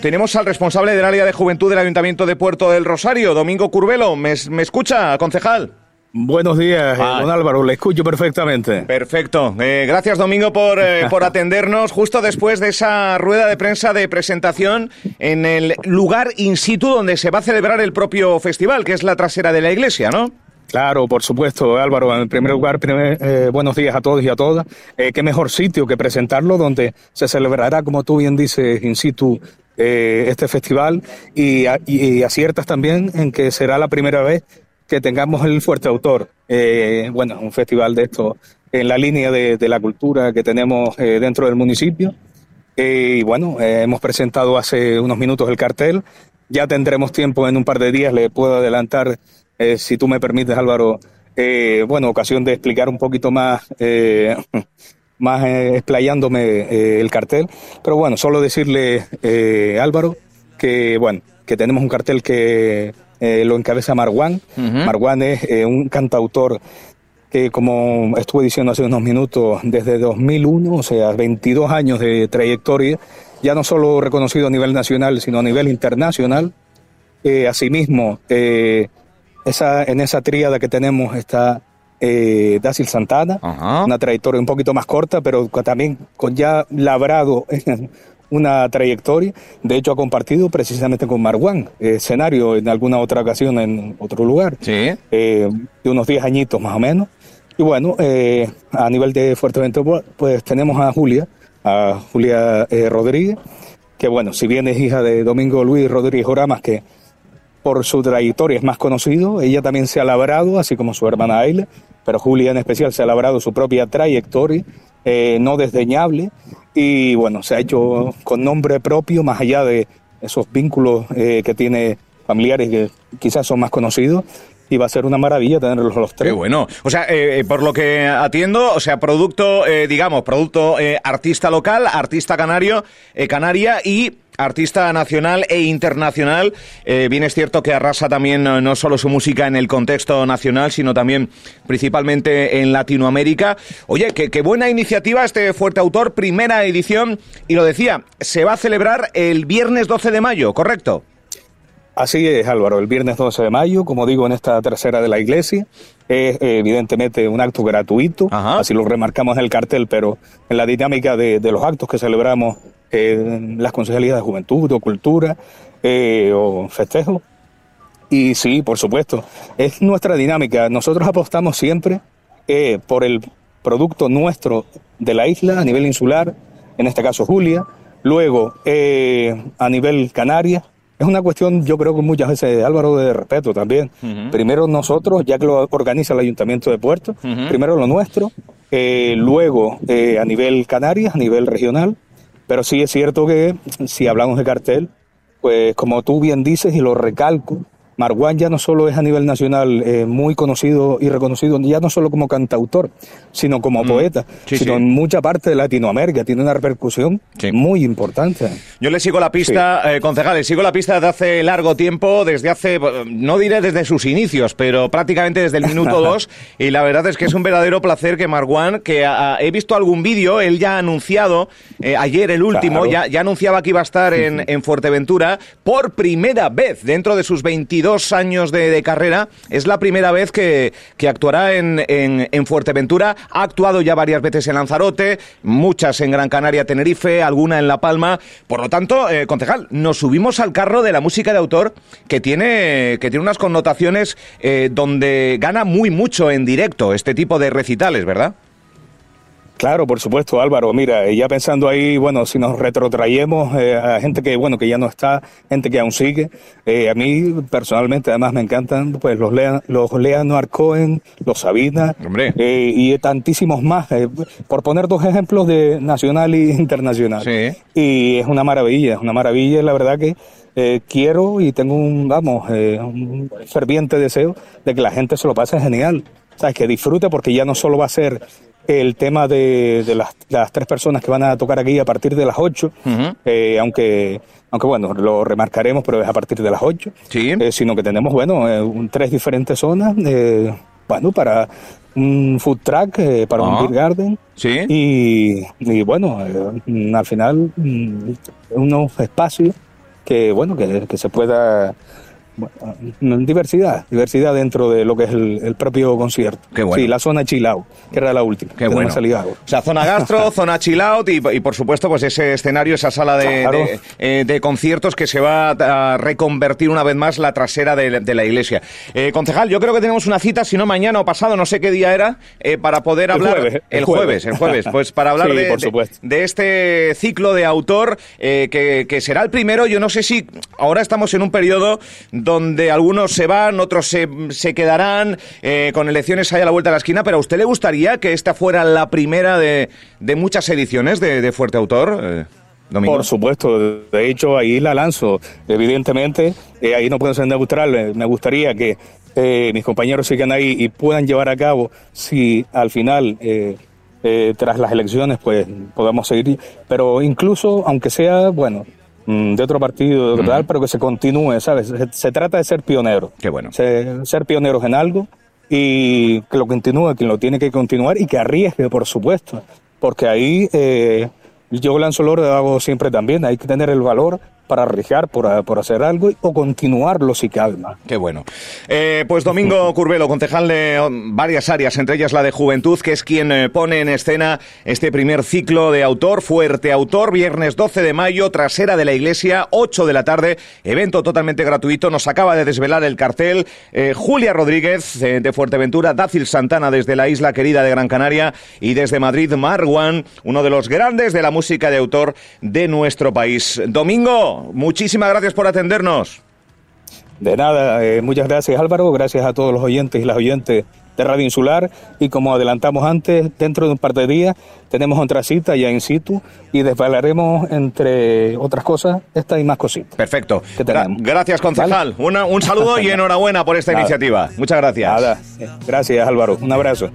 tenemos al responsable del área de juventud del Ayuntamiento de Puerto del Rosario, Domingo Curvelo. ¿Me, me escucha, concejal? Buenos días, ah. don Álvaro, le escucho perfectamente. Perfecto. Eh, gracias, Domingo, por, eh, por atendernos justo después de esa rueda de prensa de presentación en el lugar in situ donde se va a celebrar el propio festival, que es la trasera de la iglesia, ¿no? Claro, por supuesto, Álvaro. En primer lugar, eh, buenos días a todos y a todas. qué mejor sitio que presentarlo donde se celebrará, como tú bien dices, in situ este festival y, y aciertas también en que será la primera vez que tengamos el Fuerte Autor. Eh, bueno, un festival de esto en la línea de, la cultura que tenemos eh, dentro del municipio. Eh, y bueno, hemos presentado hace unos minutos el cartel. Ya tendremos tiempo en un par de días, le puedo adelantar, si tú me permites, Álvaro, bueno, ocasión de explicar un poquito más, más explayándome el cartel. Pero bueno, solo decirle, Álvaro, que bueno, que tenemos un cartel que eh, lo encabeza Marwan. Marwan es eh, un cantautor que, como estuve diciendo hace unos minutos, desde 2001, o sea, 22 años de trayectoria, ya no solo reconocido a nivel nacional, sino a nivel internacional. Eh, asimismo, esa, en esa tríada que tenemos está eh, Dácil Santana, una trayectoria un poquito más corta, pero también con ya labrado una trayectoria. De hecho, ha compartido precisamente con Marwan escenario en alguna otra ocasión en otro lugar. Sí. Eh, de unos 10 añitos más o menos. Y bueno, eh, a nivel de Fuerteventura, pues tenemos a Julia, a Julia eh, Rodríguez, que bueno, si bien es hija de Domingo Luis Rodríguez Oramas, que por su trayectoria es más conocido, ella también se ha labrado, así como su hermana Ayla, pero Julia en especial se ha labrado su propia trayectoria, no desdeñable, y bueno, se ha hecho con nombre propio, más allá de esos vínculos eh, que tiene familiares que quizás son más conocidos. Y va a ser una maravilla tenerlos los tres. Qué bueno. O sea, eh, eh, por lo que atiendo, o sea, producto, digamos, producto artista local, artista canario, canaria y artista nacional e internacional. Eh, bien es cierto que arrasa también no, solo su música en el contexto nacional, sino también principalmente en Latinoamérica. Oye, qué, buena iniciativa este Fuerte Autor, primera edición, y lo decía, se va a celebrar el viernes 12 de mayo, ¿correcto? Así es, Álvaro, el viernes 12 de mayo, como digo, en esta tercera de la iglesia, es evidentemente un acto gratuito, así lo remarcamos en el cartel, pero en la dinámica de, de los actos que celebramos en las concejalías de juventud o cultura eh, o festejo. Y sí, por supuesto, es nuestra dinámica. Nosotros apostamos siempre eh, por el producto nuestro de la isla a nivel insular, en este caso Julia, luego eh, a nivel Canarias. Es una cuestión, yo creo que muchas veces, Álvaro, de respeto también. Primero nosotros, ya que lo organiza el Ayuntamiento de Puerto, primero lo nuestro, luego a nivel Canarias, a nivel regional, pero sí es cierto que si hablamos de cartel, pues como tú bien dices y lo recalco, Marwan ya no solo es a nivel nacional eh, muy conocido y reconocido, ya no solo como cantautor, sino como mm. poeta, sino en mucha parte de Latinoamérica. Tiene una repercusión muy importante. Yo le sigo la pista, eh, concejal, le sigo la pista desde hace largo tiempo, desde hace, no diré desde sus inicios, pero prácticamente desde el minuto dos. y la verdad es que es un verdadero placer que Marwan, que he visto algún vídeo, él ya ha anunciado, eh, ayer el último, ya, ya anunciaba que iba a estar en, en Fuerteventura por primera vez dentro de sus 22 dos años de, carrera, es la primera vez que, actuará en, en, Fuerteventura. Ha actuado ya varias veces en Lanzarote, muchas en Gran Canaria, Tenerife, alguna en La Palma. Por lo tanto, eh, concejal, nos subimos al carro de la música de autor que tiene, que tiene unas connotaciones eh, donde gana muy mucho en directo este tipo de recitales, ¿verdad? Claro, por supuesto, Álvaro. Mira, ya pensando ahí, bueno, si nos retrotraemos eh, a gente que, bueno, que ya no está, gente que aún sigue. Eh, a mí, personalmente, además me encantan, pues, los, Lea, los Leonard Cohen, los Sabina, eh, y tantísimos más, por poner dos ejemplos de nacional y internacional. Sí. Y es una maravilla, es una maravilla, la verdad que quiero y tengo un, vamos, un ferviente deseo de que la gente se lo pase genial. ¿Sabes? Que disfrute porque ya no solo va a ser el tema de, las, tres personas que van a tocar aquí a partir de las 8, eh, aunque, aunque bueno, lo remarcaremos, pero es a partir de las 8, eh, sino que tenemos, bueno, eh, tres diferentes zonas, bueno, para un food truck, para un beer garden, ¿Sí? y, y bueno, al final mm, unos espacios que bueno, que, que se pueda bueno, diversidad, diversidad dentro de lo que es el, propio concierto. Qué bueno. Sí, la zona chill out, que era la última. Qué bueno. O sea, zona gastro, zona chill out y, por supuesto pues ese escenario, esa sala de, eh, de, conciertos que se va a reconvertir una vez más la trasera de, la iglesia. Eh, concejal, yo creo que tenemos una cita, si no mañana o pasado, no sé qué día era, eh, para poder hablar... el, jueves, el jueves, pues para hablar de, de, este ciclo de autor que, que será el primero, yo no sé si ahora estamos en un periodo donde algunos se van, otros se, se quedarán, eh, con elecciones ahí a la vuelta de la esquina, pero ¿a usted le gustaría que esta fuera la primera de, de muchas ediciones de, Fuerte Autor? Eh, Por supuesto, de hecho ahí la lanzo, evidentemente, eh, ahí no puedo ser neutral, me gustaría que mis compañeros sigan ahí y puedan llevar a cabo, si al final... tras las elecciones, pues podamos seguir, pero incluso, aunque sea, bueno, de otro partido, de tal, pero que se continúe, ¿sabes? Se, trata de ser pionero. Qué bueno. ser pioneros en algo y que lo continúe, quien lo tiene que continuar y que arriesgue, por supuesto. Porque ahí eh, yo lanzo el oro hago siempre también, hay que tener el valor para arriesgar por, por, hacer algo o continuarlo si calma. Qué bueno. Eh, pues Domingo Curvelo, concejal de varias áreas, entre ellas la de Juventud, que es quien eh, pone en escena este primer ciclo de autor, fuerte autor, viernes 12 de mayo, trasera de la iglesia, 8 de la tarde, evento totalmente gratuito. Nos acaba de desvelar el cartel eh, Julia Rodríguez de Fuerteventura, Dácil Santana desde la isla querida de Gran Canaria y desde Madrid, Marwan, uno de los grandes de la música de autor de nuestro país. Domingo, muchísimas gracias por atendernos. De nada, eh, muchas gracias Álvaro, gracias a todos los oyentes y las oyentes de Radio Insular y como adelantamos antes, dentro de un par de días tenemos otra cita ya in situ y desvelaremos entre otras cosas esta y más cositas. Perfecto. gracias concejal. un saludo y enhorabuena por esta iniciativa. Muchas gracias. Nada. Gracias Álvaro. Un abrazo.